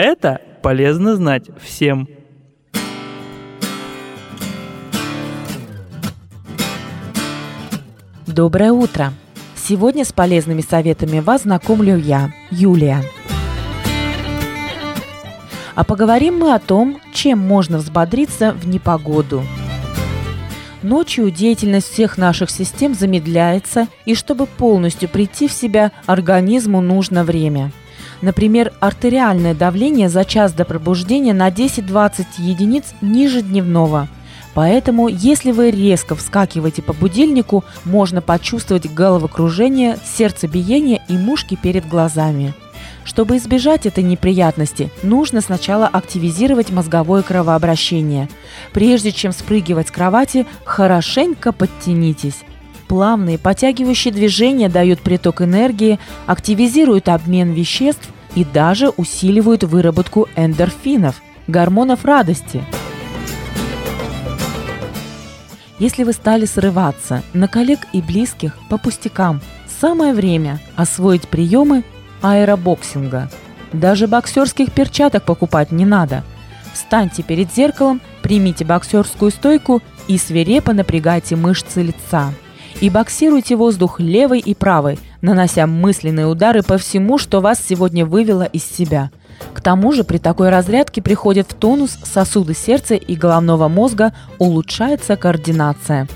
Это полезно знать всем. Доброе утро! Сегодня с полезными советами вас знакомлю я, Юлия. А поговорим мы о том, чем можно взбодриться в непогоду. Ночью деятельность всех наших систем замедляется, и чтобы полностью прийти в себя, организму нужно время. Например, артериальное давление за час до пробуждения на 10-20 единиц ниже дневного – Поэтому, если вы резко вскакиваете по будильнику, можно почувствовать головокружение, сердцебиение и мушки перед глазами. Чтобы избежать этой неприятности, нужно сначала активизировать мозговое кровообращение. Прежде чем спрыгивать с кровати, хорошенько подтянитесь. Плавные подтягивающие движения дают приток энергии, активизируют обмен веществ и даже усиливают выработку эндорфинов – гормонов радости – если вы стали срываться на коллег и близких по пустякам, самое время освоить приемы аэробоксинга. Даже боксерских перчаток покупать не надо. Встаньте перед зеркалом, примите боксерскую стойку и свирепо напрягайте мышцы лица. И боксируйте воздух левой и правой, нанося мысленные удары по всему, что вас сегодня вывело из себя – к тому же при такой разрядке приходят в тонус сосуды сердца и головного мозга, улучшается координация.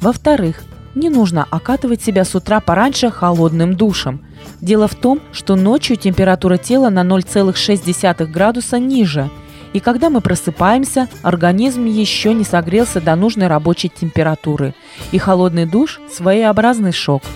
Во-вторых, не нужно окатывать себя с утра пораньше холодным душем. Дело в том, что ночью температура тела на 0,6 градуса ниже, и когда мы просыпаемся, организм еще не согрелся до нужной рабочей температуры, и холодный душ – своеобразный шок –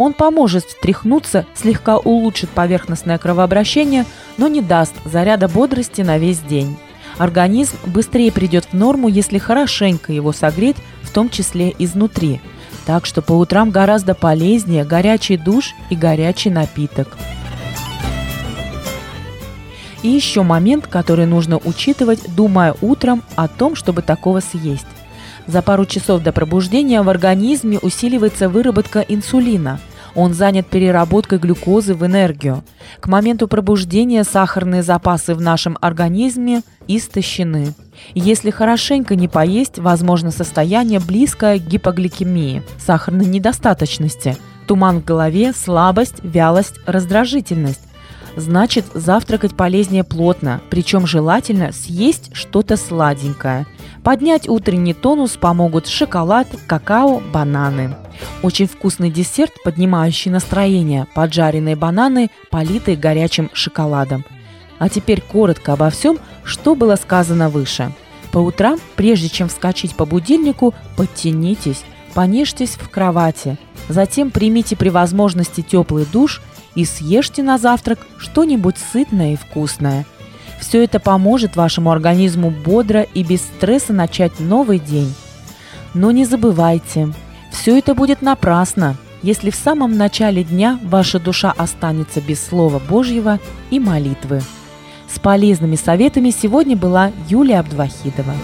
он поможет встряхнуться, слегка улучшит поверхностное кровообращение, но не даст заряда бодрости на весь день. Организм быстрее придет в норму, если хорошенько его согреть, в том числе изнутри. Так что по утрам гораздо полезнее горячий душ и горячий напиток. И еще момент, который нужно учитывать, думая утром о том, чтобы такого съесть. За пару часов до пробуждения в организме усиливается выработка инсулина – он занят переработкой глюкозы в энергию. К моменту пробуждения сахарные запасы в нашем организме истощены. Если хорошенько не поесть, возможно состояние близкое к гипогликемии, сахарной недостаточности, туман в голове, слабость, вялость, раздражительность. Значит, завтракать полезнее плотно, причем желательно съесть что-то сладенькое. Поднять утренний тонус помогут шоколад, какао, бананы. Очень вкусный десерт, поднимающий настроение, поджаренные бананы, политые горячим шоколадом. А теперь коротко обо всем, что было сказано выше. По утрам, прежде чем вскочить по будильнику, подтянитесь, понежьтесь в кровати. Затем примите при возможности теплый душ и съешьте на завтрак что-нибудь сытное и вкусное. Все это поможет вашему организму бодро и без стресса начать новый день. Но не забывайте, все это будет напрасно, если в самом начале дня ваша душа останется без Слова Божьего и молитвы. С полезными советами сегодня была Юлия Абдвахидова.